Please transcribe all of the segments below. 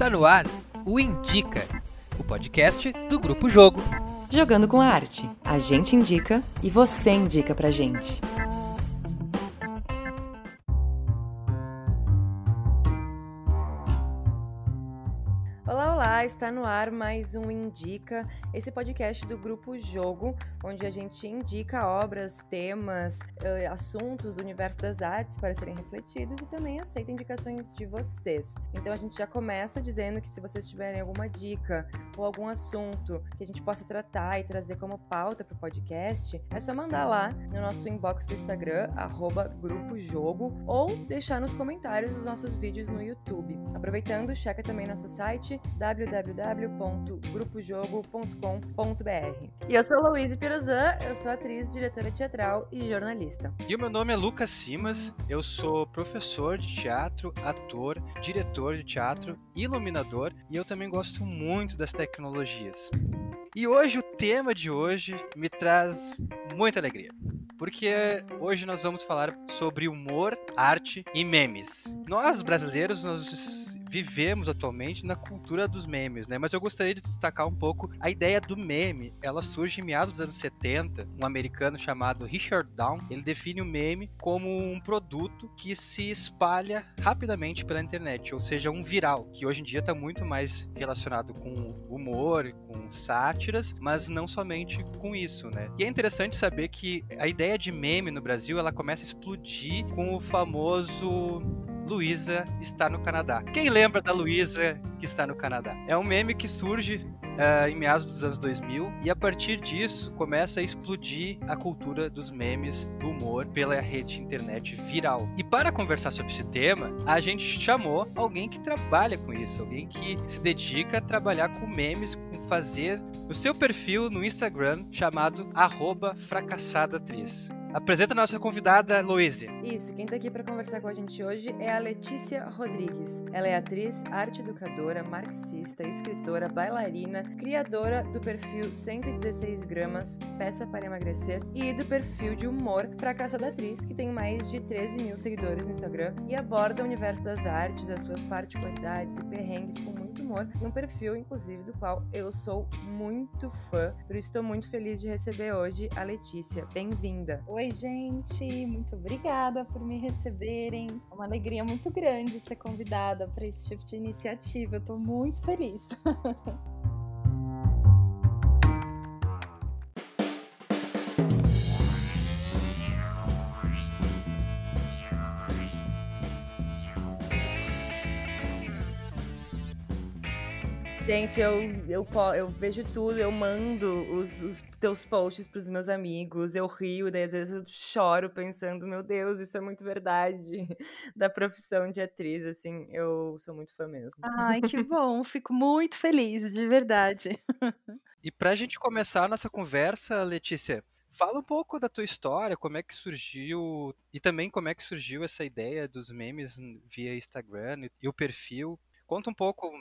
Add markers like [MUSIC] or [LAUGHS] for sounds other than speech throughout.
Está no ar o Indica, o podcast do Grupo Jogo. Jogando com a arte. A gente indica e você indica pra gente. Está no ar mais um Indica, esse podcast do Grupo Jogo, onde a gente indica obras, temas, uh, assuntos do universo das artes para serem refletidos e também aceita indicações de vocês. Então a gente já começa dizendo que se vocês tiverem alguma dica ou algum assunto que a gente possa tratar e trazer como pauta para o podcast, é só mandar lá no nosso inbox do Instagram, Grupo Jogo, ou deixar nos comentários os nossos vídeos no YouTube. Aproveitando, checa também nosso site www www.grupojogo.com.br. E eu sou Louise Pirozan, eu sou atriz, diretora teatral e jornalista. E o meu nome é Lucas Simas, eu sou professor de teatro, ator, diretor de teatro, iluminador e eu também gosto muito das tecnologias. E hoje o tema de hoje me traz muita alegria porque hoje nós vamos falar sobre humor, arte e memes. Nós brasileiros nós vivemos atualmente na cultura dos memes, né? Mas eu gostaria de destacar um pouco a ideia do meme. Ela surge em meados dos anos 70. Um americano chamado Richard Down, ele define o meme como um produto que se espalha rapidamente pela internet, ou seja, um viral, que hoje em dia está muito mais relacionado com humor, com sátiras, mas não somente com isso, né? E é interessante saber que a ideia de meme no Brasil, ela começa a explodir com o famoso Luísa está no Canadá. Quem lembra da Luísa que está no Canadá? É um meme que surge uh, em meados dos anos 2000 e a partir disso começa a explodir a cultura dos memes, do humor pela rede internet viral. E para conversar sobre esse tema, a gente chamou alguém que trabalha com isso, alguém que se dedica a trabalhar com memes, com fazer o seu perfil no Instagram chamado fracassadatriz. Apresenta a nossa convidada, Louise. Isso, quem está aqui para conversar com a gente hoje é a Letícia Rodrigues. Ela é atriz, arte educadora, marxista, escritora, bailarina, criadora do perfil 116 gramas, peça para emagrecer, e do perfil de humor Fracassada Atriz, que tem mais de 13 mil seguidores no Instagram e aborda o universo das artes, as suas particularidades e perrengues com muito humor, e um perfil, inclusive, do qual eu sou muito fã. Por isso estou muito feliz de receber hoje a Letícia. Bem-vinda! Oi, gente, muito obrigada por me receberem. É uma alegria muito grande ser convidada para esse tipo de iniciativa. Eu estou muito feliz. [LAUGHS] Gente, eu, eu, eu vejo tudo, eu mando os, os teus posts pros meus amigos, eu rio, daí às vezes eu choro pensando, meu Deus, isso é muito verdade [LAUGHS] da profissão de atriz, assim, eu sou muito fã mesmo. Ai, que [LAUGHS] bom, fico muito feliz, de verdade. [LAUGHS] E pra gente começar a nossa conversa, Letícia, Fala um pouco da tua história, como é que surgiu e também como é que surgiu essa ideia dos memes via Instagram e o perfil. Conta um pouco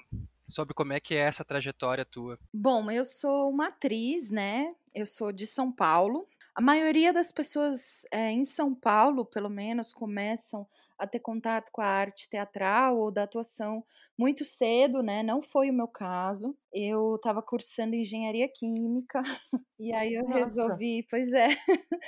sobre como é que é essa trajetória tua. Bom, eu sou uma atriz, né? Eu sou de São Paulo. A maioria das pessoas é, em São Paulo, pelo menos, começam a ter contato com a arte teatral ou da atuação muito cedo, né? Não foi o meu caso. Eu estava cursando engenharia química [LAUGHS] e aí eu Nossa. resolvi, pois é. [LAUGHS]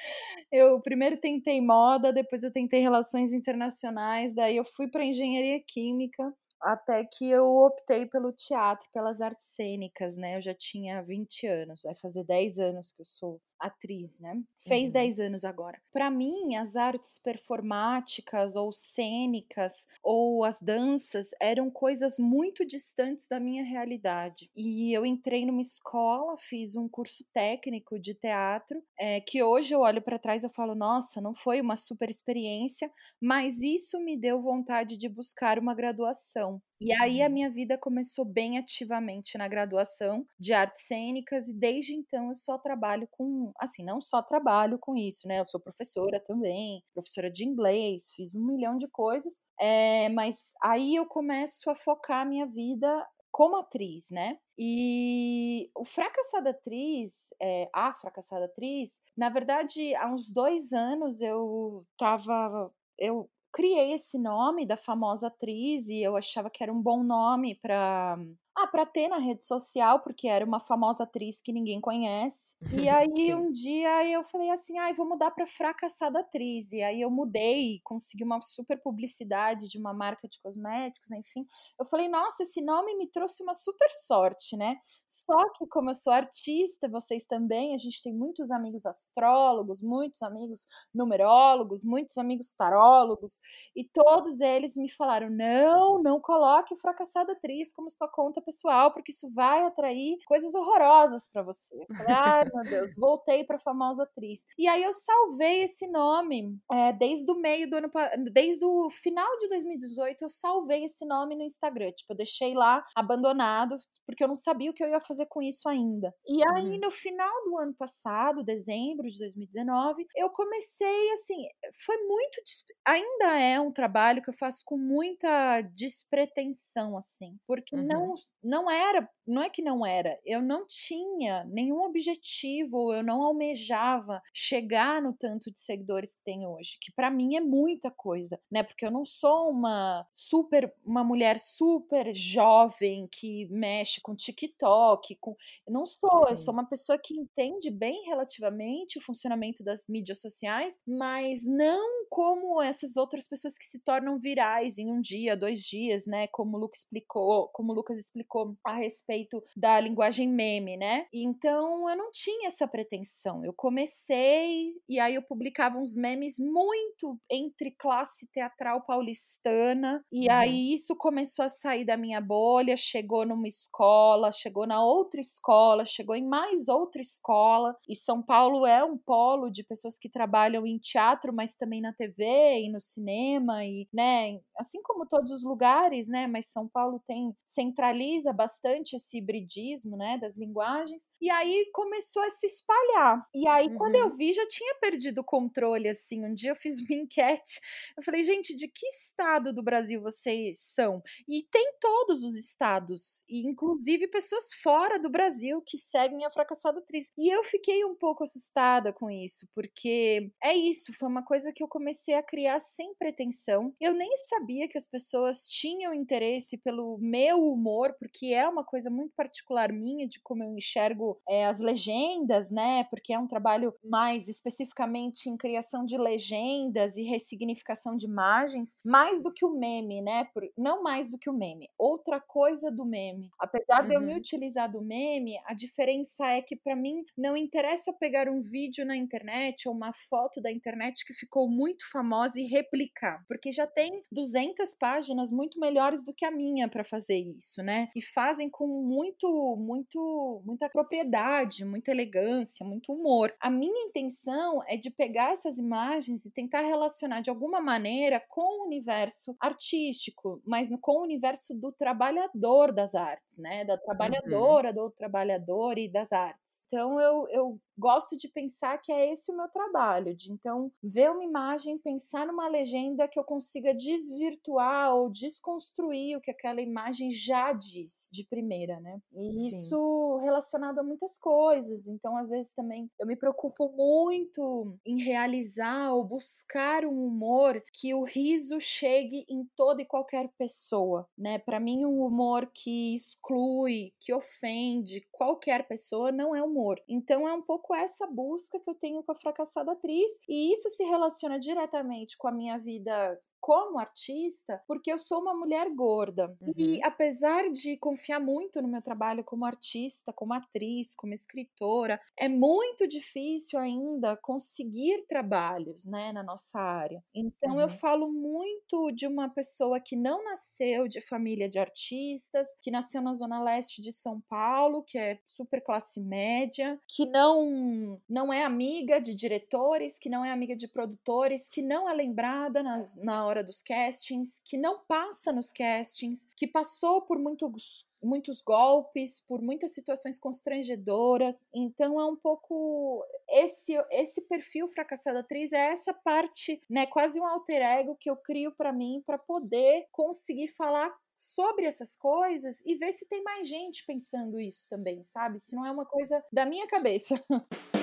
Eu primeiro tentei moda, depois eu tentei relações internacionais, daí eu fui para engenharia química até que eu optei pelo teatro, pelas artes cênicas, né? Eu já tinha 20 anos, vai fazer 10 anos que eu sou atriz, né? Fez uhum. 10 anos agora. Para mim, as artes performáticas ou cênicas ou as danças eram coisas muito distantes da minha realidade. E eu entrei numa escola, fiz um curso técnico de teatro, é, que hoje eu olho para trás e falo, nossa, não foi uma super experiência, mas isso me deu vontade de buscar uma graduação. E aí a uhum. minha vida começou bem ativamente na graduação de artes cênicas e desde então eu só trabalho com, assim, não só trabalho com isso, né? Eu sou professora também, professora de inglês, fiz um milhão de coisas, é, mas aí eu começo a focar a minha vida como atriz, né? E o Fracassada Atriz, é, a Fracassada Atriz, na verdade, há uns dois anos eu tava. Eu criei esse nome da famosa atriz e eu achava que era um bom nome para ah, para ter na rede social, porque era uma famosa atriz que ninguém conhece. E [LAUGHS] aí um dia eu falei assim: "Ai, vou mudar para fracassada atriz". E aí eu mudei, consegui uma super publicidade de uma marca de cosméticos, enfim. Eu falei: "Nossa, esse nome me trouxe uma super sorte, né?". Só que como eu sou artista, vocês também, a gente tem muitos amigos astrólogos, muitos amigos numerólogos, muitos amigos tarólogos, e todos eles me falaram: "Não, não coloque fracassada atriz como sua conta pessoal, porque isso vai atrair coisas horrorosas para você. Falei, ai [LAUGHS] meu Deus, voltei para famosa atriz. E aí eu salvei esse nome é, desde o meio do ano, desde o final de 2018, eu salvei esse nome no Instagram. Tipo, eu deixei lá abandonado, porque eu não sabia o que eu ia fazer com isso ainda. E aí, uhum. no final do ano passado, dezembro de 2019, eu comecei assim, foi muito. Ainda é um trabalho que eu faço com muita despretensão, assim, porque uhum. não não era, não é que não era, eu não tinha nenhum objetivo, eu não almejava chegar no tanto de seguidores que tem hoje, que para mim é muita coisa, né? Porque eu não sou uma super, uma mulher super jovem que mexe com TikTok, com, eu não sou, Sim. eu sou uma pessoa que entende bem relativamente o funcionamento das mídias sociais, mas não como essas outras pessoas que se tornam virais em um dia, dois dias, né? Como o Lucas explicou, como o Lucas explicou a respeito da linguagem meme, né? Então eu não tinha essa pretensão. Eu comecei e aí eu publicava uns memes muito entre classe teatral paulistana e uhum. aí isso começou a sair da minha bolha, chegou numa escola, chegou na outra escola, chegou em mais outra escola. E São Paulo é um polo de pessoas que trabalham em teatro, mas também na TV e no cinema e, né, assim como todos os lugares, né, mas São Paulo tem centraliza bastante esse hibridismo, né, das linguagens. E aí começou a se espalhar. E aí uhum. quando eu uhum. vi já tinha perdido o controle assim. Um dia eu fiz uma [LAUGHS] enquete. Eu falei: "Gente, de que estado do Brasil vocês são?" E tem todos os estados, e inclusive pessoas fora do Brasil que seguem a fracassada atriz. E eu fiquei um pouco assustada com isso, porque é isso, foi uma coisa que eu comecei comecei a criar sem pretensão. Eu nem sabia que as pessoas tinham interesse pelo meu humor, porque é uma coisa muito particular minha de como eu enxergo é, as legendas, né? Porque é um trabalho mais especificamente em criação de legendas e ressignificação de imagens, mais do que o meme, né? Por, não mais do que o meme, outra coisa do meme. Apesar uhum. de eu me uhum. utilizar do meme, a diferença é que para mim não interessa pegar um vídeo na internet ou uma foto da internet que ficou muito muito famosa e replicar, porque já tem 200 páginas muito melhores do que a minha para fazer isso, né? E fazem com muito, muito, muita propriedade, muita elegância, muito humor. A minha intenção é de pegar essas imagens e tentar relacionar de alguma maneira com o universo artístico, mas com o universo do trabalhador das artes, né? Da uhum. trabalhadora, uhum. do trabalhador e das artes. Então eu, eu gosto de pensar que é esse o meu trabalho, de então ver uma imagem, pensar numa legenda que eu consiga desvirtuar ou desconstruir o que aquela imagem já diz de primeira, né? E Sim. isso relacionado a muitas coisas. Então, às vezes também eu me preocupo muito em realizar ou buscar um humor que o riso chegue em toda e qualquer pessoa, né? Para mim, um humor que exclui, que ofende qualquer pessoa não é humor. Então, é um pouco essa busca que eu tenho com a fracassada atriz, e isso se relaciona diretamente com a minha vida como artista, porque eu sou uma mulher gorda. Uhum. E apesar de confiar muito no meu trabalho como artista, como atriz, como escritora, é muito difícil ainda conseguir trabalhos, né, na nossa área. Então uhum. eu falo muito de uma pessoa que não nasceu de família de artistas, que nasceu na zona leste de São Paulo, que é super classe média, que não não é amiga de diretores, que não é amiga de produtores, que não é lembrada na, na hora dos castings, que não passa nos castings, que passou por muitos muitos golpes, por muitas situações constrangedoras. Então é um pouco esse esse perfil fracassada atriz é essa parte, né, quase um alter ego que eu crio para mim para poder conseguir falar sobre essas coisas e ver se tem mais gente pensando isso também, sabe? Se não é uma coisa da minha cabeça. [LAUGHS]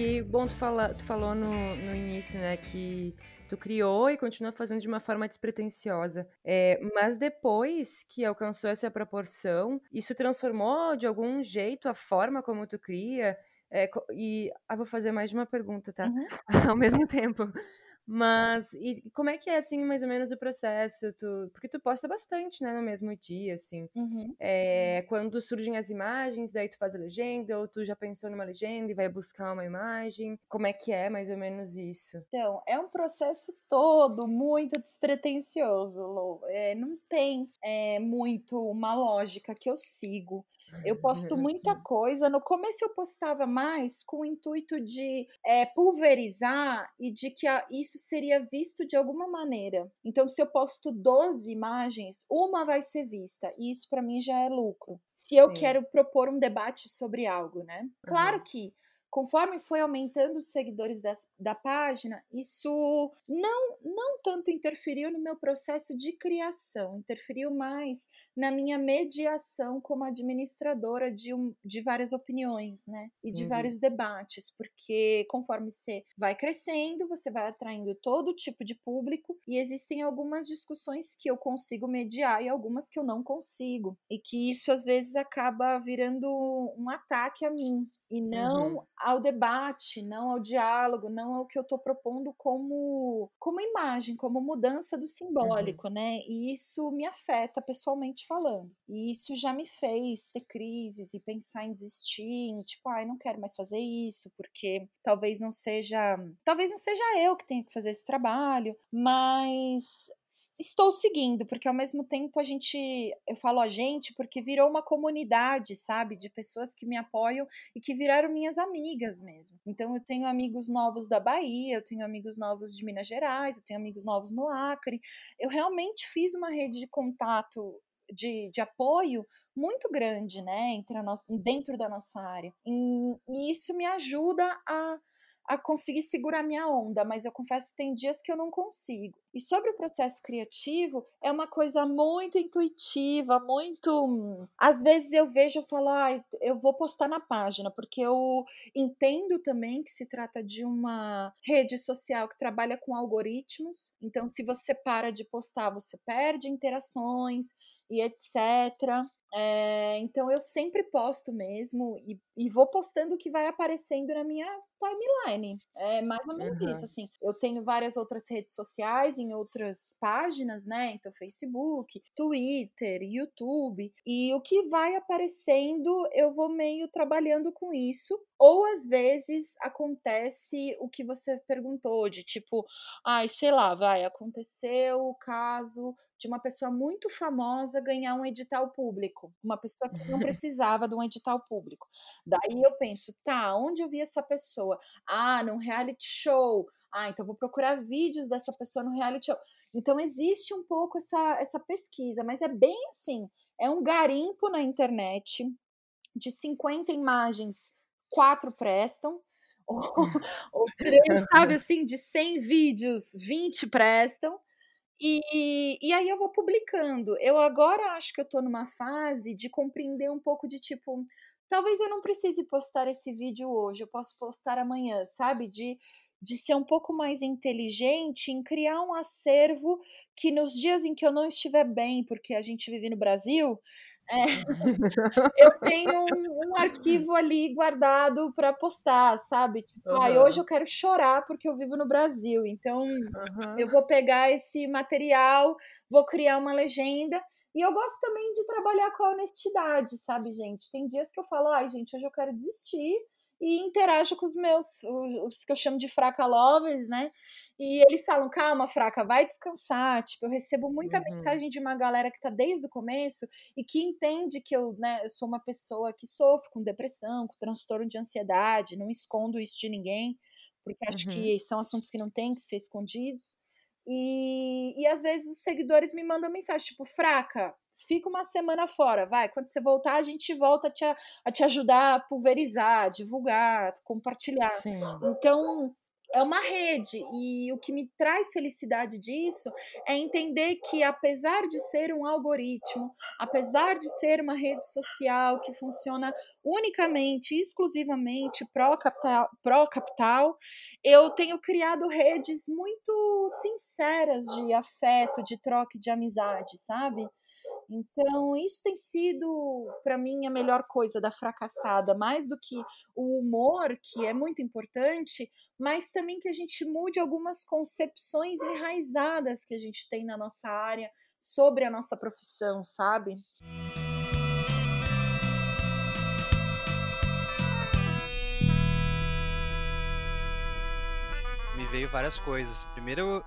E, bom, tu, fala, tu falou no, no início, né, que tu criou e continua fazendo de uma forma despretensiosa. É, mas depois que alcançou essa proporção, isso transformou de algum jeito a forma como tu cria? É, e ah, vou fazer mais de uma pergunta, tá? Uhum. [LAUGHS] Ao mesmo tempo. Mas, e como é que é, assim, mais ou menos o processo? Tu, porque tu posta bastante, né, no mesmo dia, assim. Uhum. É, quando surgem as imagens, daí tu faz a legenda, ou tu já pensou numa legenda e vai buscar uma imagem? Como é que é, mais ou menos, isso? Então, é um processo todo muito despretensioso, Lou. É, não tem é, muito uma lógica que eu sigo. Eu posto muita coisa. No começo eu postava mais com o intuito de é, pulverizar e de que a, isso seria visto de alguma maneira. Então, se eu posto 12 imagens, uma vai ser vista. E isso para mim já é lucro. Se eu Sim. quero propor um debate sobre algo, né? Claro uhum. que conforme foi aumentando os seguidores das, da página, isso não, não tanto interferiu no meu processo de criação, interferiu mais na minha mediação como administradora de, um, de várias opiniões, né? E de uhum. vários debates, porque conforme você vai crescendo, você vai atraindo todo tipo de público e existem algumas discussões que eu consigo mediar e algumas que eu não consigo. E que isso às vezes acaba virando um ataque a mim, e não uhum. ao debate, não ao diálogo, não ao que eu estou propondo como, como imagem, como mudança do uhum. simbólico, uhum. né? E isso me afeta pessoalmente falando. E isso já me fez ter crises e pensar em desistir, em, tipo, ai, ah, não quero mais fazer isso, porque talvez não seja, talvez não seja eu que tenha que fazer esse trabalho, mas estou seguindo, porque ao mesmo tempo a gente, eu falo a gente, porque virou uma comunidade, sabe, de pessoas que me apoiam e que viraram minhas amigas mesmo. Então eu tenho amigos novos da Bahia, eu tenho amigos novos de Minas Gerais, eu tenho amigos novos no Acre. Eu realmente fiz uma rede de contato de, de apoio muito grande, né, entre a nossa, dentro da nossa área. E, isso me ajuda a a conseguir segurar minha onda, mas eu confesso que tem dias que eu não consigo. E sobre o processo criativo, é uma coisa muito intuitiva, muito. Às vezes eu vejo e falo, ah, eu vou postar na página, porque eu entendo também que se trata de uma rede social que trabalha com algoritmos. Então, se você para de postar, você perde interações e etc. É, então eu sempre posto mesmo e, e, vou postando o que vai aparecendo na minha timeline. É mais ou menos uhum. isso, assim. Eu tenho várias outras redes sociais em outras páginas, né? Então, Facebook, Twitter, YouTube. E o que vai aparecendo, eu vou meio trabalhando com isso. Ou às vezes acontece o que você perguntou, de tipo, ai, sei lá, vai, aconteceu o caso de uma pessoa muito famosa ganhar um edital público, uma pessoa que não [LAUGHS] precisava de um edital público. Daí eu penso, tá, onde eu vi essa pessoa? Ah, num reality show. Ah, então vou procurar vídeos dessa pessoa no reality show. Então existe um pouco essa, essa pesquisa, mas é bem assim, é um garimpo na internet de 50 imagens, quatro prestam, [LAUGHS] ou, ou três, sabe [LAUGHS] assim, de 100 vídeos, 20 prestam. E, e aí eu vou publicando. Eu agora acho que eu tô numa fase de compreender um pouco de tipo, talvez eu não precise postar esse vídeo hoje, eu posso postar amanhã, sabe? De, de ser um pouco mais inteligente em criar um acervo que nos dias em que eu não estiver bem, porque a gente vive no Brasil, é, [LAUGHS] eu tenho um, um, arquivo ali guardado para postar, sabe? Tipo, uhum. ah, hoje eu quero chorar porque eu vivo no Brasil, então uhum. eu vou pegar esse material, vou criar uma legenda. E eu gosto também de trabalhar com a honestidade, sabe, gente? Tem dias que eu falo, ai, gente, hoje eu quero desistir e interajo com os meus, os, os que eu chamo de fraca lovers, né? E eles falam, calma, fraca, vai descansar. Tipo, eu recebo muita uhum. mensagem de uma galera que tá desde o começo e que entende que eu, né, eu sou uma pessoa que sofre com depressão, com transtorno de ansiedade, não escondo isso de ninguém, porque acho uhum. que são assuntos que não têm que ser escondidos. E, e às vezes os seguidores me mandam mensagem, tipo, fraca, fica uma semana fora, vai. Quando você voltar, a gente volta a te, a te ajudar a pulverizar, divulgar, compartilhar. Sim. Então, é uma rede e o que me traz felicidade disso é entender que apesar de ser um algoritmo, apesar de ser uma rede social que funciona unicamente, exclusivamente pró capital, pró eu tenho criado redes muito sinceras de afeto, de troca de amizade, sabe? Então, isso tem sido, para mim, a melhor coisa da fracassada, mais do que o humor, que é muito importante, mas também que a gente mude algumas concepções enraizadas que a gente tem na nossa área sobre a nossa profissão, sabe? Me veio várias coisas. Primeiro,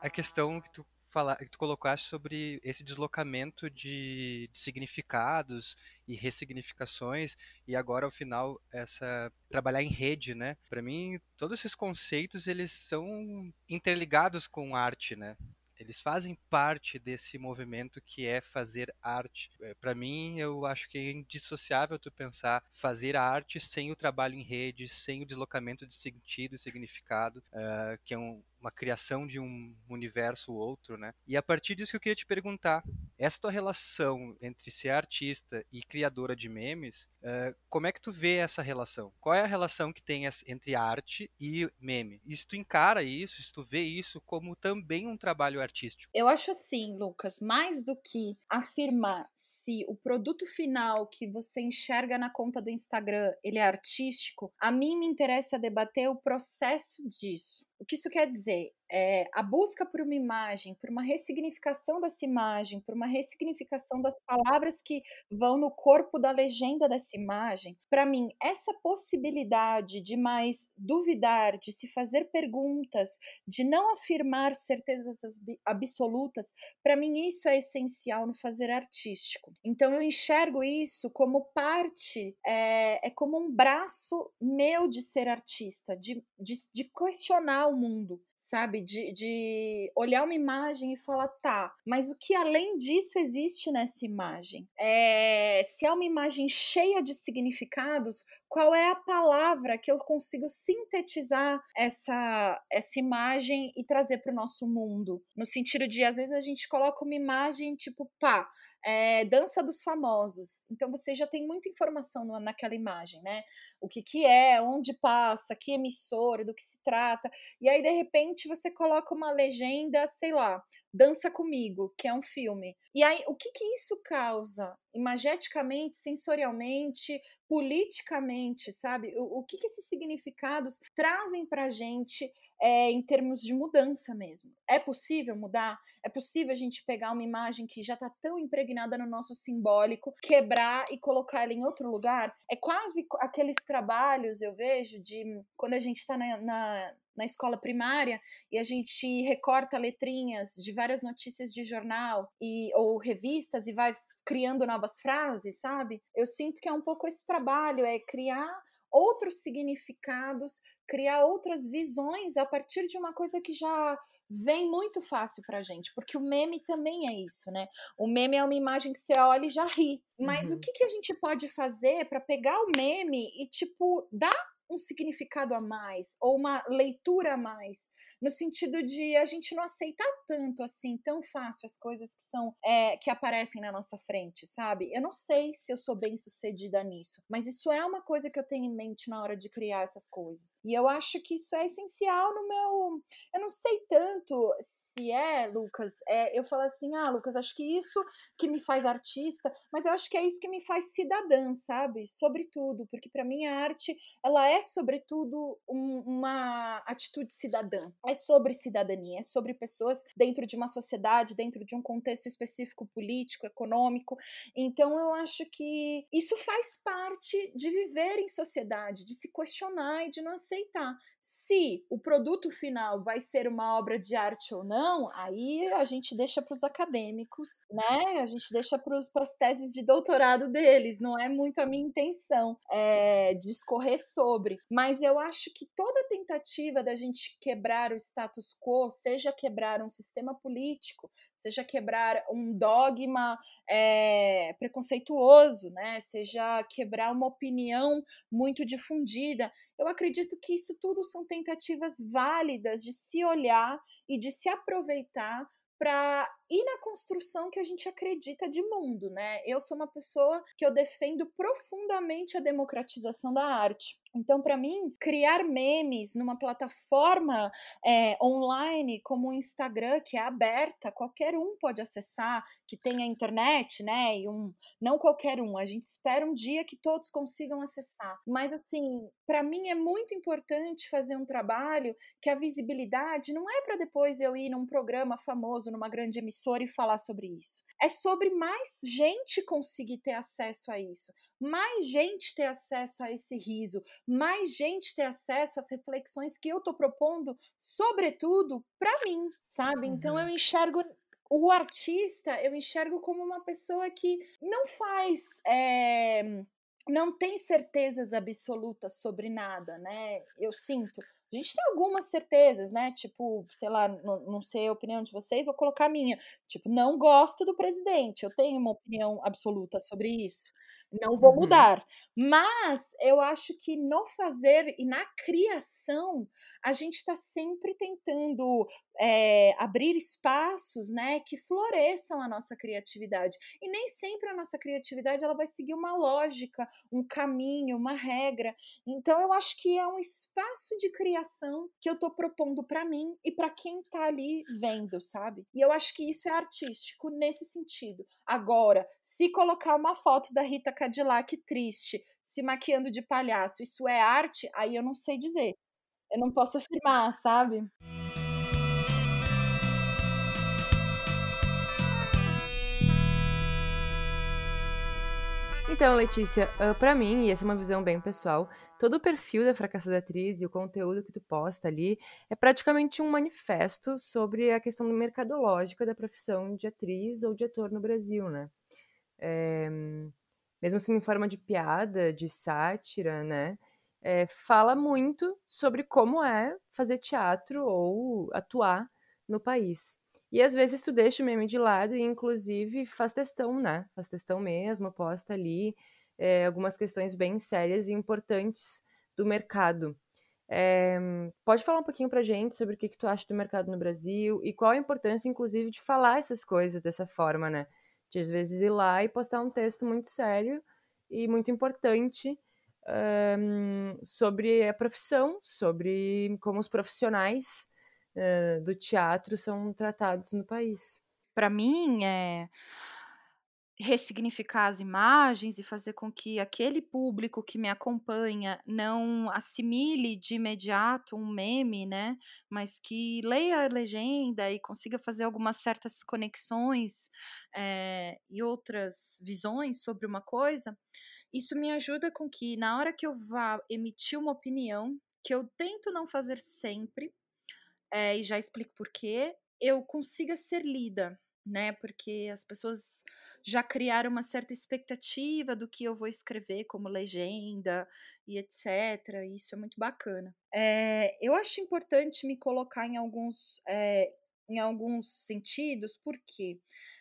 a questão que tu falar, que tu colocaste sobre esse deslocamento de, de, significados e ressignificações e agora ao final essa trabalhar em rede, né? Para mim, todos esses conceitos eles são interligados com arte, né? Eles fazem parte desse movimento que é fazer arte. É, Para mim, eu acho que é indissociável tu pensar fazer arte sem o trabalho em rede, sem o deslocamento de sentido e significado, uh, que é um, uma criação de um universo ou outro, né? E a partir disso que eu queria te perguntar, essa tua relação entre ser artista e criadora de memes, uh, como é que tu vê essa relação? Qual é a relação que tem entre arte e meme? E se tu encara isso, se tu vê isso como também um trabalho artístico? Eu acho assim, Lucas, mais do que afirmar se o produto final que você enxerga na conta do Instagram, ele é artístico, a mim me interessa debater o processo disso. O que isso quer dizer? É, a busca por uma imagem, por uma ressignificação dessa imagem, por uma ressignificação das palavras que vão no corpo da legenda dessa imagem, para mim, essa possibilidade de mais duvidar, de se fazer perguntas, de não afirmar certezas absolutas, para mim isso é essencial no fazer artístico. Então eu enxergo isso como parte, é, é como um braço meu de ser artista, de, de, de questionar o mundo, sabe? De, de olhar uma imagem e falar, tá, mas o que além disso existe nessa imagem? É, se é uma imagem cheia de significados, qual é a palavra que eu consigo sintetizar essa, essa imagem e trazer para o nosso mundo? No sentido de, às vezes, a gente coloca uma imagem tipo, pá, é, dança dos famosos. Então você já tem muita informação naquela imagem, né? O que, que é, onde passa, que emissora, do que se trata. E aí, de repente, você coloca uma legenda, sei lá, Dança Comigo, que é um filme. E aí, o que, que isso causa? Imageticamente, sensorialmente, politicamente, sabe? O, o que, que esses significados trazem pra gente é, em termos de mudança mesmo. É possível mudar? É possível a gente pegar uma imagem que já está tão impregnada no nosso simbólico, quebrar e colocar ela em outro lugar? É quase aqueles trabalhos, eu vejo, de quando a gente está na, na na escola primária e a gente recorta letrinhas de várias notícias de jornal e ou revistas e vai criando novas frases, sabe? Eu sinto que é um pouco esse trabalho, é criar outros significados, criar outras visões a partir de uma coisa que já vem muito fácil pra gente, porque o meme também é isso, né? O meme é uma imagem que você olha e já ri. Mas uhum. o que, que a gente pode fazer para pegar o meme e, tipo, dar um significado a mais ou uma leitura a mais? No sentido de a gente não aceitar tanto assim, tão fácil as coisas que são é, que aparecem na nossa frente, sabe? Eu não sei se eu sou bem sucedida nisso, mas isso é uma coisa que eu tenho em mente na hora de criar essas coisas. E eu acho que isso é essencial no meu. Eu não sei tanto se é, Lucas. É, eu falo assim, ah, Lucas, acho que isso que me faz artista, mas eu acho que é isso que me faz cidadã, sabe? Sobretudo, porque para mim a arte ela é sobretudo um, uma atitude cidadã. É sobre cidadania, é sobre pessoas dentro de uma sociedade, dentro de um contexto específico político, econômico. Então eu acho que isso faz parte de viver em sociedade, de se questionar e de não aceitar. Se o produto final vai ser uma obra de arte ou não, aí a gente deixa para os acadêmicos, né? A gente deixa para as teses de doutorado deles. Não é muito a minha intenção é, discorrer sobre. mas eu acho que toda tentativa da gente quebrar o status quo, seja quebrar um sistema político, seja quebrar um dogma é, preconceituoso, né? seja quebrar uma opinião muito difundida. Eu acredito que isso tudo são tentativas válidas de se olhar e de se aproveitar para ir na construção que a gente acredita de mundo, né? Eu sou uma pessoa que eu defendo profundamente a democratização da arte. Então, para mim, criar memes numa plataforma é, online como o Instagram, que é aberta, qualquer um pode acessar, que tem a internet, né? E um, não qualquer um. A gente espera um dia que todos consigam acessar. Mas, assim, para mim é muito importante fazer um trabalho que a visibilidade não é para depois eu ir num programa famoso, numa grande emissora e falar sobre isso. É sobre mais gente conseguir ter acesso a isso mais gente ter acesso a esse riso, mais gente ter acesso às reflexões que eu estou propondo, sobretudo para mim, sabe? Então eu uhum. enxergo o artista, eu enxergo como uma pessoa que não faz. É, não tem certezas absolutas sobre nada, né? Eu sinto. A gente tem algumas certezas, né? Tipo, sei lá, não, não sei a opinião de vocês, vou colocar a minha. Tipo, não gosto do presidente. Eu tenho uma opinião absoluta sobre isso não vou uhum. mudar. Mas eu acho que no fazer e na criação, a gente está sempre tentando é, abrir espaços né, que floresçam a nossa criatividade. E nem sempre a nossa criatividade ela vai seguir uma lógica, um caminho, uma regra. Então eu acho que é um espaço de criação que eu estou propondo para mim e para quem está ali vendo, sabe? E eu acho que isso é artístico nesse sentido. Agora, se colocar uma foto da Rita Cadillac triste, se maquiando de palhaço, isso é arte? Aí eu não sei dizer. Eu não posso afirmar, sabe? Então, Letícia, uh, para mim, e essa é uma visão bem pessoal, todo o perfil da fracassada atriz e o conteúdo que tu posta ali é praticamente um manifesto sobre a questão mercadológica da profissão de atriz ou de ator no Brasil, né? É, mesmo assim, em forma de piada, de sátira, né? É, fala muito sobre como é fazer teatro ou atuar no país. E às vezes tu deixa o meme de lado e, inclusive, faz testão, né? Faz testão mesmo, posta ali é, algumas questões bem sérias e importantes do mercado. É, pode falar um pouquinho pra gente sobre o que, que tu acha do mercado no Brasil e qual a importância, inclusive, de falar essas coisas dessa forma, né? De às vezes ir lá e postar um texto muito sério e muito importante um, sobre a profissão, sobre como os profissionais uh, do teatro são tratados no país. Para mim, é ressignificar as imagens e fazer com que aquele público que me acompanha não assimile de imediato um meme, né? Mas que leia a legenda e consiga fazer algumas certas conexões é, e outras visões sobre uma coisa. Isso me ajuda com que, na hora que eu vá emitir uma opinião, que eu tento não fazer sempre, é, e já explico por quê, eu consiga ser lida, né? Porque as pessoas já criaram uma certa expectativa do que eu vou escrever como legenda e etc. Isso é muito bacana. É, eu acho importante me colocar em alguns, é, em alguns sentidos, porque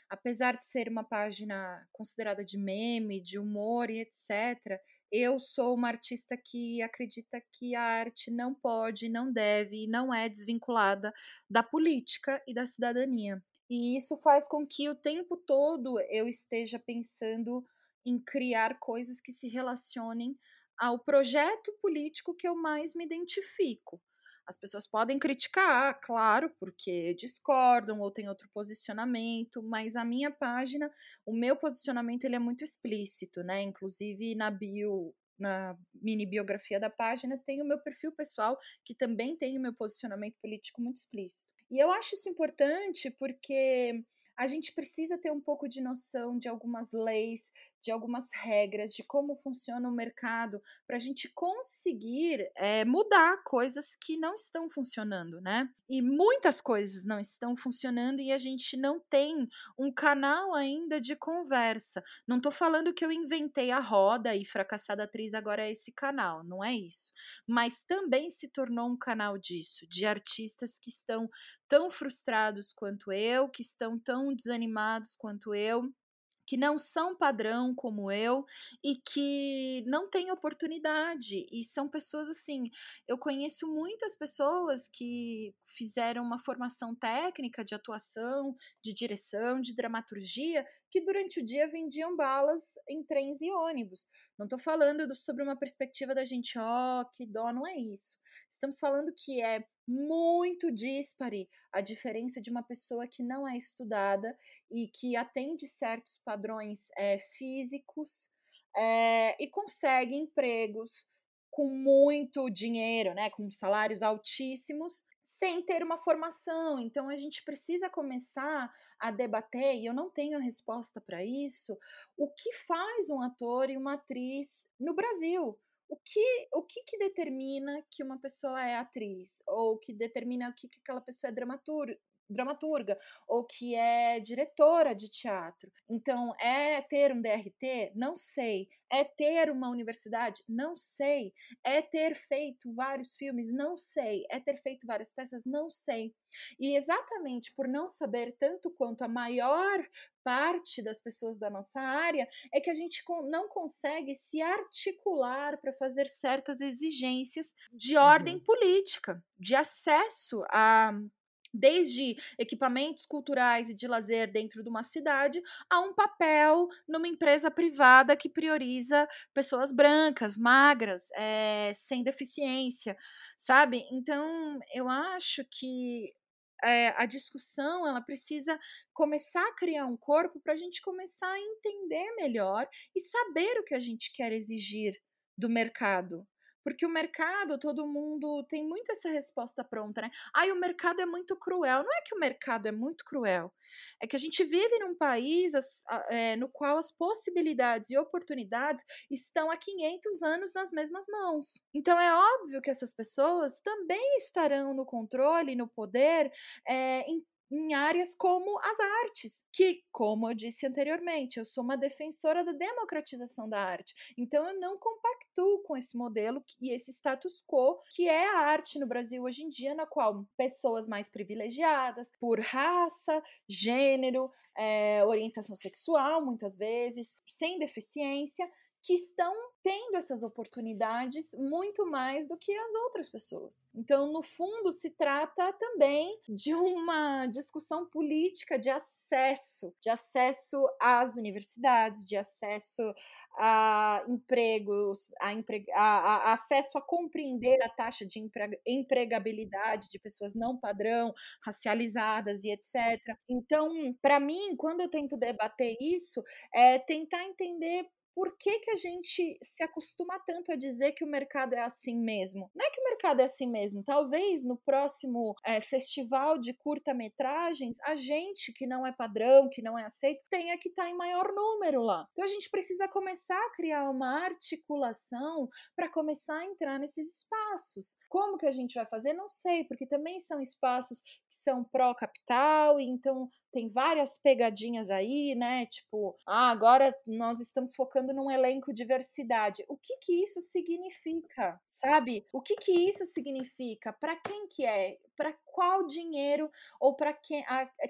apesar de ser uma página considerada de meme, de humor e etc., eu sou uma artista que acredita que a arte não pode, não deve e não é desvinculada da política e da cidadania. E isso faz com que o tempo todo eu esteja pensando em criar coisas que se relacionem ao projeto político que eu mais me identifico. As pessoas podem criticar, claro, porque discordam ou têm outro posicionamento, mas a minha página, o meu posicionamento ele é muito explícito, né? Inclusive na bio, na mini biografia da página, tem o meu perfil pessoal, que também tem o meu posicionamento político muito explícito. E eu acho isso importante porque a gente precisa ter um pouco de noção de algumas leis de algumas regras de como funciona o mercado para a gente conseguir é, mudar coisas que não estão funcionando, né? E muitas coisas não estão funcionando e a gente não tem um canal ainda de conversa. Não estou falando que eu inventei a roda e fracassada atriz agora é esse canal, não é isso. Mas também se tornou um canal disso, de artistas que estão tão frustrados quanto eu, que estão tão desanimados quanto eu, que não são padrão como eu e que não têm oportunidade. E são pessoas assim. Eu conheço muitas pessoas que fizeram uma formação técnica de atuação, de direção, de dramaturgia, que durante o dia vendiam balas em trens e ônibus. Não estou falando do, sobre uma perspectiva da gente, ó, oh, que dó, não é isso. Estamos falando que é muito dispare a diferença de uma pessoa que não é estudada e que atende certos padrões é, físicos é, e consegue empregos com muito dinheiro, né, com salários altíssimos, sem ter uma formação. Então a gente precisa começar a debater, e eu não tenho a resposta para isso, o que faz um ator e uma atriz no Brasil o que, o que, que determina que uma pessoa é atriz? Ou que determina o que, que aquela pessoa é dramaturga? Dramaturga ou que é diretora de teatro. Então, é ter um DRT? Não sei. É ter uma universidade? Não sei. É ter feito vários filmes? Não sei. É ter feito várias peças? Não sei. E exatamente por não saber tanto quanto a maior parte das pessoas da nossa área é que a gente não consegue se articular para fazer certas exigências de ordem uhum. política, de acesso a desde equipamentos culturais e de lazer dentro de uma cidade a um papel numa empresa privada que prioriza pessoas brancas, magras, é, sem deficiência, sabe? Então, eu acho que é, a discussão ela precisa começar a criar um corpo para a gente começar a entender melhor e saber o que a gente quer exigir do mercado. Porque o mercado, todo mundo tem muito essa resposta pronta, né? Ai, o mercado é muito cruel. Não é que o mercado é muito cruel. É que a gente vive num país é, no qual as possibilidades e oportunidades estão há 500 anos nas mesmas mãos. Então é óbvio que essas pessoas também estarão no controle, no poder, é, em em áreas como as artes, que, como eu disse anteriormente, eu sou uma defensora da democratização da arte. Então eu não compactuo com esse modelo e esse status quo que é a arte no Brasil hoje em dia, na qual pessoas mais privilegiadas, por raça, gênero, é, orientação sexual, muitas vezes, sem deficiência, que estão tendo essas oportunidades muito mais do que as outras pessoas. Então, no fundo, se trata também de uma discussão política de acesso, de acesso às universidades, de acesso a empregos, a, empre... a, a acesso a compreender a taxa de empregabilidade de pessoas não padrão, racializadas e etc. Então, para mim, quando eu tento debater isso, é tentar entender por que, que a gente se acostuma tanto a dizer que o mercado é assim mesmo? Não é que o mercado é assim mesmo. Talvez no próximo é, festival de curta-metragens, a gente que não é padrão, que não é aceito, tenha que estar tá em maior número lá. Então a gente precisa começar a criar uma articulação para começar a entrar nesses espaços. Como que a gente vai fazer? Não sei, porque também são espaços que são pró-capital, então tem várias pegadinhas aí, né? Tipo, ah, agora nós estamos focando num elenco diversidade. O que que isso significa? Sabe? O que que isso significa? Para quem que é? Para qual dinheiro ou para quem,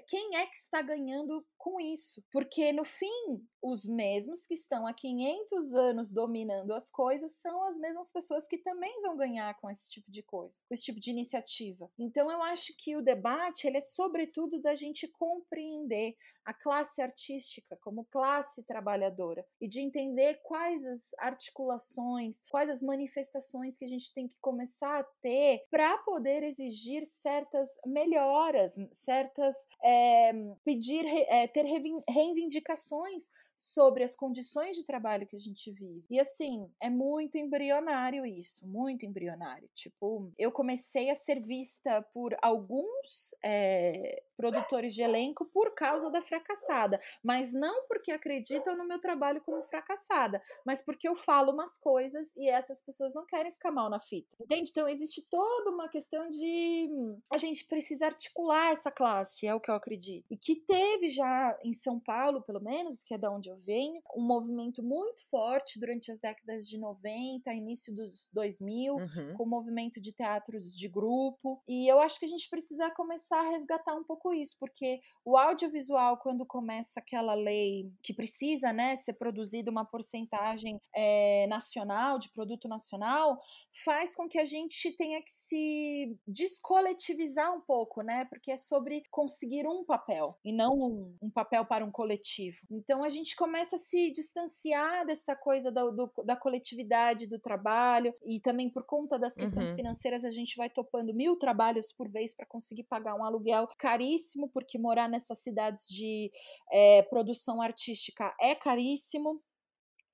quem é que está ganhando com isso? Porque no fim, os mesmos que estão há 500 anos dominando as coisas são as mesmas pessoas que também vão ganhar com esse tipo de coisa, com esse tipo de iniciativa. Então eu acho que o debate ele é sobretudo da gente compreender a classe artística como classe trabalhadora e de entender quais as articulações, quais as manifestações que a gente tem que começar a ter para poder exigir certas melhoras, certas é, pedir, é, ter reivindicações sobre as condições de trabalho que a gente vive. E assim, é muito embrionário isso, muito embrionário. Tipo, eu comecei a ser vista por alguns é, produtores de elenco por causa da fracassada, mas não porque acreditam no meu trabalho como fracassada, mas porque eu falo umas coisas e essas pessoas não querem ficar mal na fita. Entende? Então existe toda uma questão de a gente precisa articular essa classe, é o que eu acredito. E que teve já em São Paulo, pelo menos, que é da onde eu venho, um movimento muito forte durante as décadas de 90, início dos 2000, uhum. com o movimento de teatros de grupo. E eu acho que a gente precisa começar a resgatar um pouco isso, porque o audiovisual, quando começa aquela lei que precisa né, ser produzida uma porcentagem é, nacional, de produto nacional, faz com que a gente tenha que se descoletivizar um pouco, né? Porque é sobre conseguir um papel e não um, um papel para um coletivo. Então a gente começa a se distanciar dessa coisa da, do, da coletividade do trabalho e também por conta das questões uhum. financeiras a gente vai topando mil trabalhos por vez para conseguir pagar um aluguel caríssimo, porque morar nessas cidades de é, produção artística é caríssimo.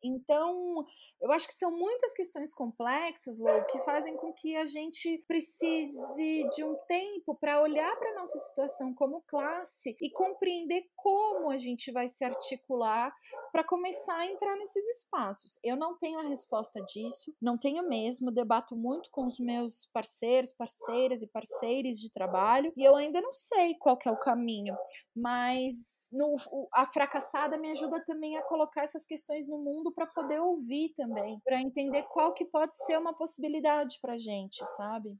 Então, eu acho que são muitas questões complexas, Lou, que fazem com que a gente precise de um tempo para olhar para nossa situação como classe e compreender como a gente vai se articular para começar a entrar nesses espaços. Eu não tenho a resposta disso, não tenho mesmo, debato muito com os meus parceiros, parceiras e parceiros de trabalho e eu ainda não sei qual é o caminho, mas no, a fracassada me ajuda também a colocar essas questões no mundo para poder ouvir também para entender qual que pode ser uma possibilidade para gente, sabe?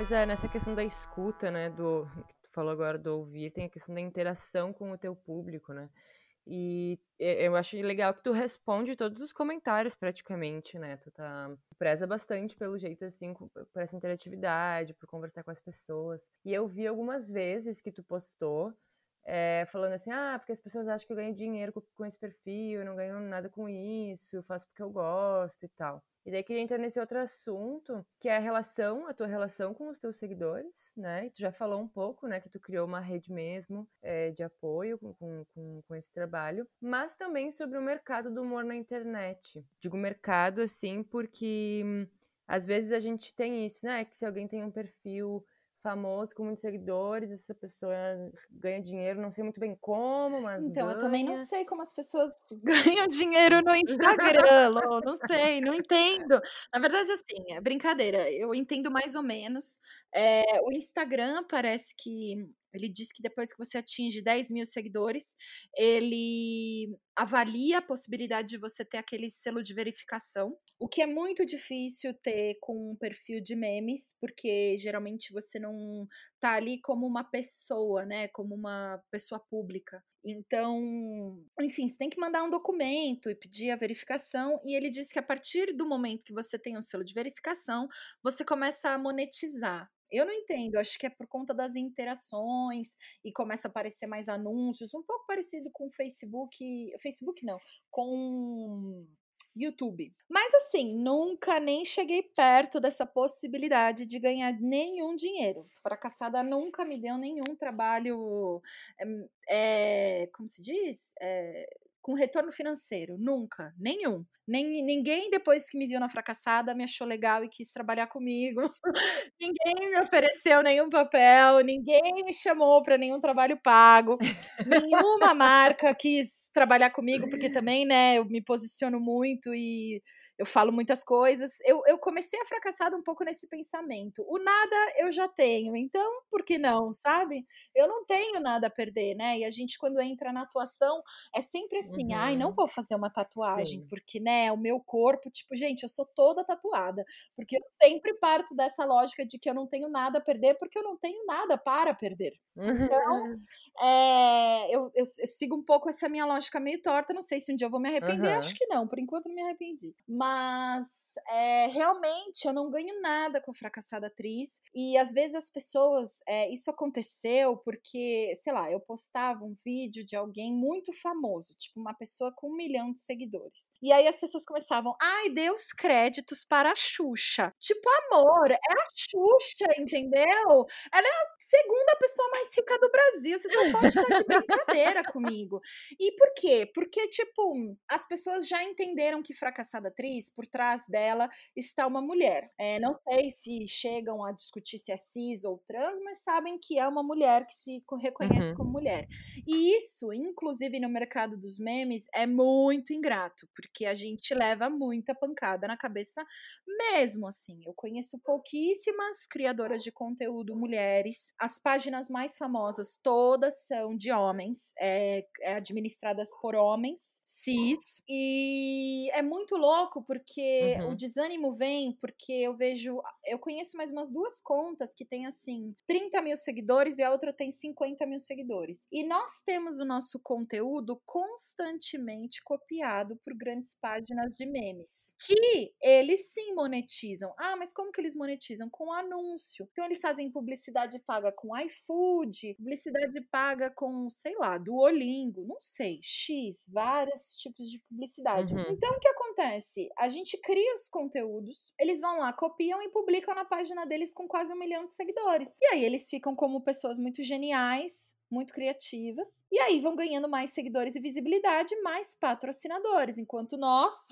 Pois é, nessa questão da escuta, né, do que tu falou agora do ouvir, tem a questão da interação com o teu público, né? E eu acho legal que tu responde todos os comentários praticamente, né? Tu tá preza bastante pelo jeito assim, por essa interatividade, por conversar com as pessoas. E eu vi algumas vezes que tu postou é, falando assim, ah, porque as pessoas acham que eu ganho dinheiro com, com esse perfil, eu não ganho nada com isso, eu faço porque eu gosto e tal. E daí queria entrar nesse outro assunto, que é a relação, a tua relação com os teus seguidores, né? E tu já falou um pouco, né, que tu criou uma rede mesmo é, de apoio com, com, com esse trabalho, mas também sobre o mercado do humor na internet. Digo mercado, assim, porque hum, às vezes a gente tem isso, né? Que se alguém tem um perfil famoso, com muitos seguidores, essa pessoa ganha dinheiro, não sei muito bem como, mas. Então, ganha. eu também não sei como as pessoas [LAUGHS] ganham dinheiro no Instagram, Lô, não sei, não entendo. Na verdade, assim, é brincadeira, eu entendo mais ou menos. É, o Instagram parece que ele diz que depois que você atinge 10 mil seguidores, ele avalia a possibilidade de você ter aquele selo de verificação, o que é muito difícil ter com um perfil de memes, porque geralmente você não tá ali como uma pessoa, né? Como uma pessoa pública. Então, enfim, você tem que mandar um documento e pedir a verificação. E ele diz que a partir do momento que você tem um selo de verificação, você começa a monetizar. Eu não entendo, acho que é por conta das interações e começa a aparecer mais anúncios, um pouco parecido com o Facebook, Facebook não, com YouTube. Mas assim, nunca nem cheguei perto dessa possibilidade de ganhar nenhum dinheiro. Fracassada nunca me deu nenhum trabalho, é, é como se diz? É, com retorno financeiro, nunca, nenhum. Nem, ninguém, depois que me viu na fracassada, me achou legal e quis trabalhar comigo. [LAUGHS] ninguém me ofereceu nenhum papel, ninguém me chamou para nenhum trabalho pago. Nenhuma marca quis trabalhar comigo, porque também, né, eu me posiciono muito e eu falo muitas coisas. Eu, eu comecei a fracassar um pouco nesse pensamento. O nada eu já tenho, então por que não, sabe? Eu não tenho nada a perder, né? E a gente, quando entra na atuação, é sempre assim: uhum. ai, não vou fazer uma tatuagem, Sim. porque, né, o meu corpo, tipo, gente, eu sou toda tatuada. Porque eu sempre parto dessa lógica de que eu não tenho nada a perder, porque eu não tenho nada para perder. Então, [LAUGHS] é, eu, eu, eu, sigo um pouco essa minha lógica meio torta. Não sei se um dia eu vou me arrepender, uhum. acho que não, por enquanto não me arrependi. Mas é, realmente eu não ganho nada com a fracassada atriz. E às vezes as pessoas. É, isso aconteceu Porque, sei lá, eu postava um vídeo de alguém muito famoso, tipo uma pessoa com um milhão de seguidores. E aí as pessoas começavam, ai, dê os créditos para a Xuxa. Tipo, amor, é a Xuxa, entendeu? Ela é a segunda pessoa mais rica do Brasil. Você só pode estar de brincadeira [LAUGHS] comigo. E por quê? Porque, tipo, as pessoas já entenderam que fracassada atriz, por trás dela está uma mulher. É, não sei se chegam a discutir se é cis ou trans, mas sabem que é uma mulher que se reconhece uhum. como mulher. E isso, inclusive no mercado dos memes, é muito ingrato, porque a gente leva muita pancada na cabeça mesmo assim. Eu conheço pouquíssimas criadoras de conteúdo mulheres. As páginas mais famosas todas são de homens, é, é administradas por homens cis. E é muito louco porque uhum. o desânimo vem porque eu vejo. Eu conheço mais umas duas contas que tem assim 30 mil seguidores e a outra tem 50 mil seguidores. E nós temos o nosso conteúdo constantemente copiado por grandes páginas de memes. Que eles sim monetizam. Ah, mas como que eles monetizam? Com anúncio. Então eles fazem publicidade paga com iFood, publicidade paga com, sei lá, Duolingo, não sei, X, vários tipos de publicidade. Uhum. Então o que acontece? A gente cria os conteúdos, eles vão lá, copiam e publicam na página deles com quase um milhão de seguidores. E aí eles ficam como pessoas muito geniais, muito criativas. E aí vão ganhando mais seguidores e visibilidade, mais patrocinadores. Enquanto nós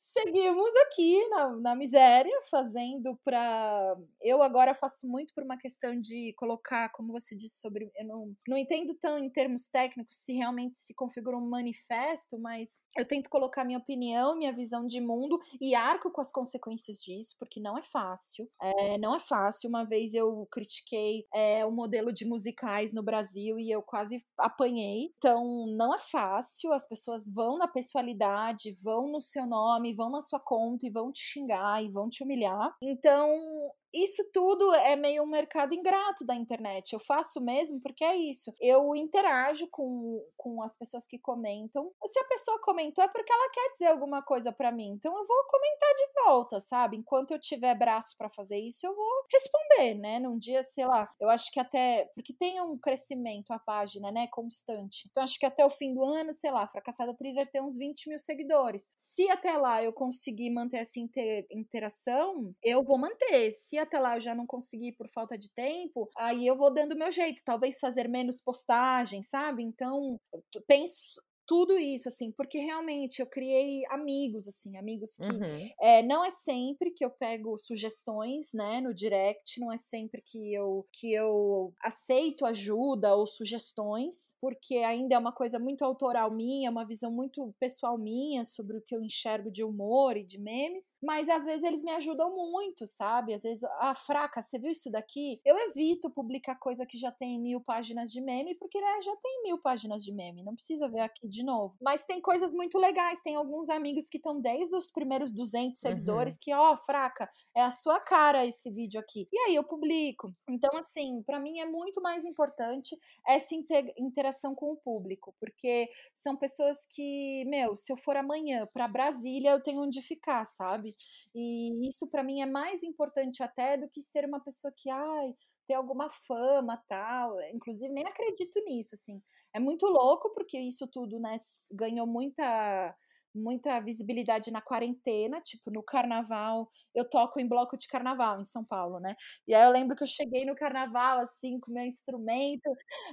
seguimos aqui na, na miséria, fazendo para. Eu agora faço muito por uma questão de colocar, como você disse, sobre. Eu não, não entendo tão em termos técnicos se realmente se configura um manifesto, mas eu tento colocar minha opinião, minha visão de mundo e arco com as consequências disso, porque não é fácil. É, não é fácil. Uma vez eu critiquei é, o modelo de musicais no Brasil e eu quase apanhei. Então, não é fácil. As pessoas vão na pessoalidade, vão no seu nome vão na sua conta e vão te xingar e vão te humilhar. Então, isso tudo é meio um mercado ingrato da internet. Eu faço mesmo porque é isso. Eu interajo com, com as pessoas que comentam. Se a pessoa comentou é porque ela quer dizer alguma coisa para mim. Então eu vou comentar de volta, sabe? Enquanto eu tiver braço para fazer isso, eu vou responder, né? Num dia, sei lá, eu acho que até. Porque tem um crescimento a página, né? Constante. Então acho que até o fim do ano, sei lá, Fracassada Tri vai ter uns 20 mil seguidores. Se até lá eu conseguir manter essa inter interação, eu vou manter. Se até lá eu já não consegui por falta de tempo, aí eu vou dando meu jeito, talvez fazer menos postagens, sabe? Então, penso tudo isso, assim, porque realmente eu criei amigos, assim, amigos que uhum. é, não é sempre que eu pego sugestões, né, no direct, não é sempre que eu, que eu aceito ajuda ou sugestões, porque ainda é uma coisa muito autoral minha, uma visão muito pessoal minha sobre o que eu enxergo de humor e de memes, mas às vezes eles me ajudam muito, sabe? Às vezes, ah, fraca, você viu isso daqui? Eu evito publicar coisa que já tem mil páginas de meme, porque né, já tem mil páginas de meme, não precisa ver aqui de de novo. Mas tem coisas muito legais. Tem alguns amigos que estão desde os primeiros 200 seguidores uhum. que, ó, oh, fraca, é a sua cara esse vídeo aqui. E aí eu publico. Então, assim, para mim é muito mais importante essa interação com o público, porque são pessoas que, meu, se eu for amanhã para Brasília, eu tenho onde ficar, sabe? E isso para mim é mais importante até do que ser uma pessoa que, ai, ter alguma fama, tal. Inclusive, nem acredito nisso, assim. É muito louco, porque isso tudo, né, ganhou muita muita visibilidade na quarentena, tipo, no carnaval, eu toco em bloco de carnaval em São Paulo, né? E aí eu lembro que eu cheguei no carnaval, assim, com meu instrumento.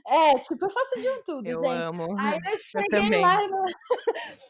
É, tipo, eu faço de um tudo, eu gente. Amo. Aí [LAUGHS] eu cheguei eu lá, no...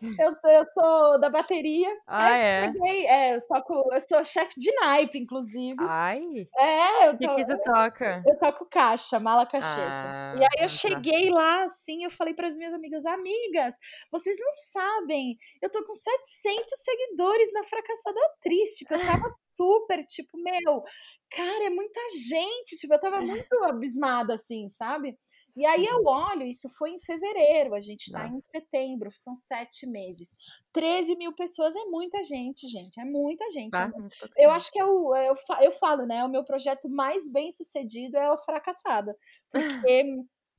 [LAUGHS] eu, eu sou da bateria. Ah, é? Cheguei, é, eu toco, eu sou chefe de naipe, inclusive. Ai! É, eu toco. O que, que tu toca? Eu toco caixa, mala cacheta. Ah, e aí eu tá. cheguei lá, assim, eu falei para as minhas amigas, amigas, vocês não sabem, eu tô com 700 seguidores na Fracassada Triste. Tipo, eu tava super, tipo, meu, cara, é muita gente. Tipo, eu tava muito [LAUGHS] abismada, assim, sabe? E aí eu olho, isso foi em fevereiro, a gente tá Nossa. em setembro, são sete meses. 13 mil pessoas é muita gente, gente, é muita gente. Tá, eu acho que é o, eu, eu falo, né, o meu projeto mais bem sucedido é o Fracassada, [LAUGHS] porque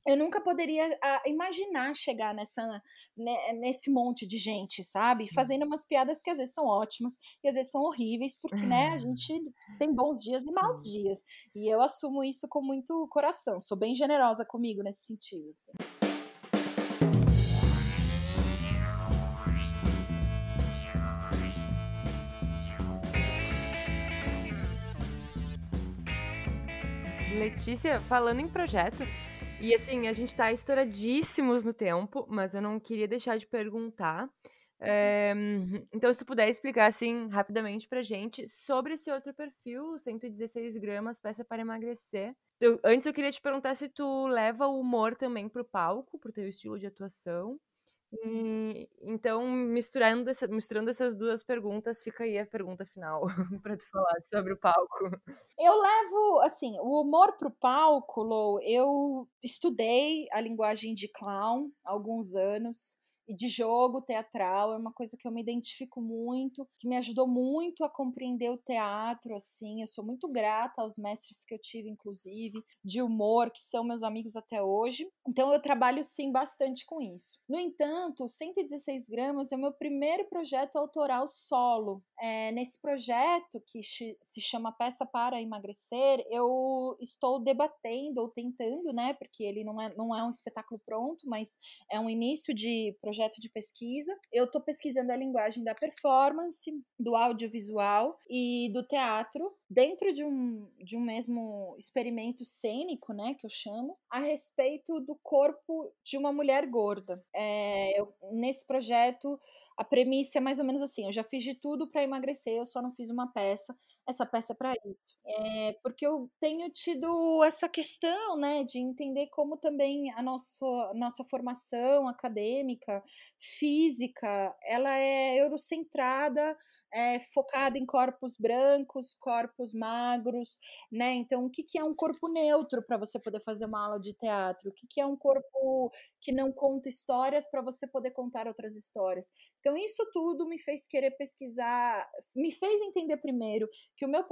eu nunca poderia a, imaginar chegar nessa, né, nesse monte de gente, sabe? Fazendo umas piadas que às vezes são ótimas e às vezes são horríveis, porque, né, a gente tem bons dias e maus dias. E eu assumo isso com muito coração, sou bem generosa comigo nesse sentido. Assim. Letícia, falando em projeto, e assim, a gente tá estouradíssimos no tempo, mas eu não queria deixar de perguntar. É, [LAUGHS] então, se tu puder explicar, assim, rapidamente pra gente sobre esse outro perfil, 116 gramas, peça para emagrecer. Eu, antes eu queria te perguntar se tu leva o humor também pro palco, pro teu estilo de atuação. E, então, misturando, essa, misturando essas duas perguntas, fica aí a pergunta final [LAUGHS] para tu falar sobre o palco. Eu levo, assim, o humor pro palco, Lou, eu estudei a linguagem de clown há alguns anos e de jogo teatral, é uma coisa que eu me identifico muito, que me ajudou muito a compreender o teatro, assim, eu sou muito grata aos mestres que eu tive, inclusive, de humor, que são meus amigos até hoje, então eu trabalho, sim, bastante com isso. No entanto, 116 gramas é o meu primeiro projeto autoral solo. É, nesse projeto, que se chama Peça para Emagrecer, eu estou debatendo, ou tentando, né, porque ele não é, não é um espetáculo pronto, mas é um início de projeto projeto de pesquisa. Eu estou pesquisando a linguagem da performance, do audiovisual e do teatro dentro de um, de um mesmo experimento cênico, né, que eu chamo, a respeito do corpo de uma mulher gorda. É, eu, nesse projeto, a premissa é mais ou menos assim: eu já fiz de tudo para emagrecer, eu só não fiz uma peça essa peça para isso. É, porque eu tenho tido essa questão, né, de entender como também a nossa, nossa formação acadêmica, física, ela é eurocentrada, é, focada em corpos brancos, corpos magros, né? Então, o que, que é um corpo neutro para você poder fazer uma aula de teatro? O que, que é um corpo que não conta histórias para você poder contar outras histórias? Então, isso tudo me fez querer pesquisar, me fez entender primeiro que o meu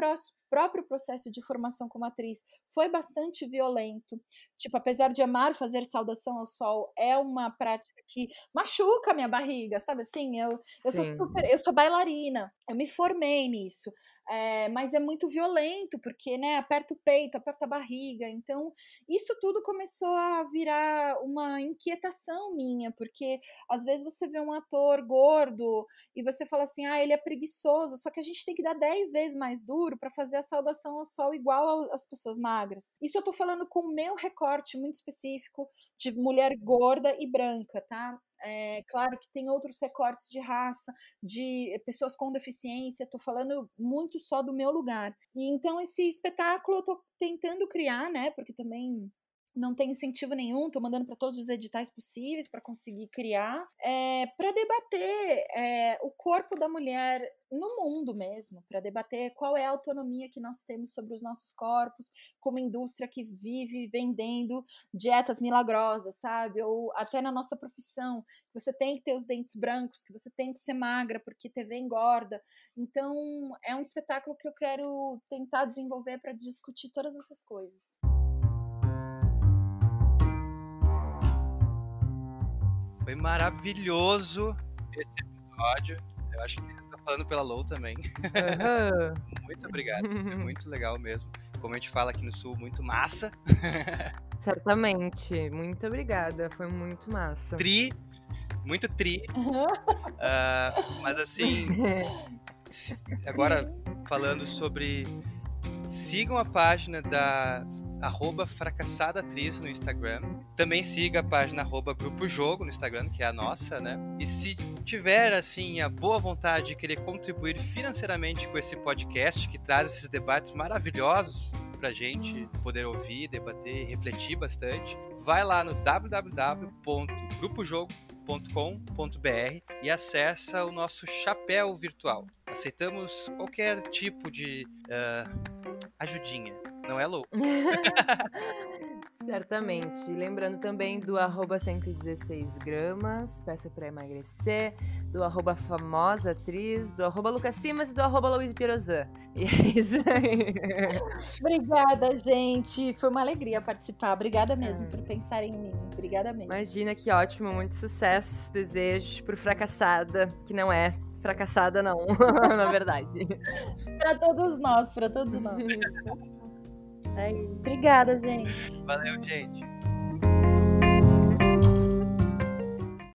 próprio processo de formação como atriz foi bastante violento. Tipo, apesar de amar fazer saudação ao sol, é uma prática que machuca minha barriga, sabe assim? Eu, eu sou super, eu sou bailarina, eu me formei nisso. É, mas é muito violento, porque né, aperta o peito, aperta a barriga. Então, isso tudo começou a virar uma inquietação minha, porque às vezes você vê um ator gordo e você fala assim: ah, ele é preguiçoso, só que a gente tem que dar 10 vezes mais duro para fazer a saudação ao sol igual às pessoas magras. Isso eu tô falando com o meu recorte muito específico de mulher gorda e branca, tá? É, claro que tem outros recortes de raça, de pessoas com deficiência, estou falando muito só do meu lugar. E então esse espetáculo eu estou tentando criar, né? Porque também não tem incentivo nenhum, estou mandando para todos os editais possíveis para conseguir criar, é, para debater é, o corpo da mulher no mundo mesmo, para debater qual é a autonomia que nós temos sobre os nossos corpos, como indústria que vive vendendo dietas milagrosas, sabe? Ou até na nossa profissão, você tem que ter os dentes brancos, que você tem que ser magra porque TV engorda. Então, é um espetáculo que eu quero tentar desenvolver para discutir todas essas coisas. Foi maravilhoso esse episódio. Eu acho que tá falando pela Low também. Uhum. [LAUGHS] muito obrigado. Foi [LAUGHS] muito legal mesmo. Como a gente fala aqui no Sul, muito massa. [LAUGHS] Certamente. Muito obrigada. Foi muito massa. Tri. Muito tri. Uh, mas assim. agora, falando sobre. Sigam a página da arroba fracassada atriz no Instagram. Também siga a página arroba Grupo Jogo no Instagram, que é a nossa, né? E se tiver, assim, a boa vontade de querer contribuir financeiramente com esse podcast, que traz esses debates maravilhosos pra gente poder ouvir, debater, refletir bastante, vai lá no www.grupojogo.com.br e acessa o nosso chapéu virtual. Aceitamos qualquer tipo de uh, ajudinha não é louco. [LAUGHS] Certamente. Lembrando também do arroba 116 gramas, peça para emagrecer, do arroba famosa atriz, do arroba Lucas Simas e do arroba Luiz Pirozan. E é isso aí. Obrigada, gente. Foi uma alegria participar. Obrigada mesmo é. por pensar em mim. Obrigada mesmo. Imagina que ótimo, muito sucesso, desejos pro fracassada, que não é fracassada não, [LAUGHS] na verdade. para todos nós, para todos nós. [LAUGHS] É Obrigada, gente. Valeu, gente.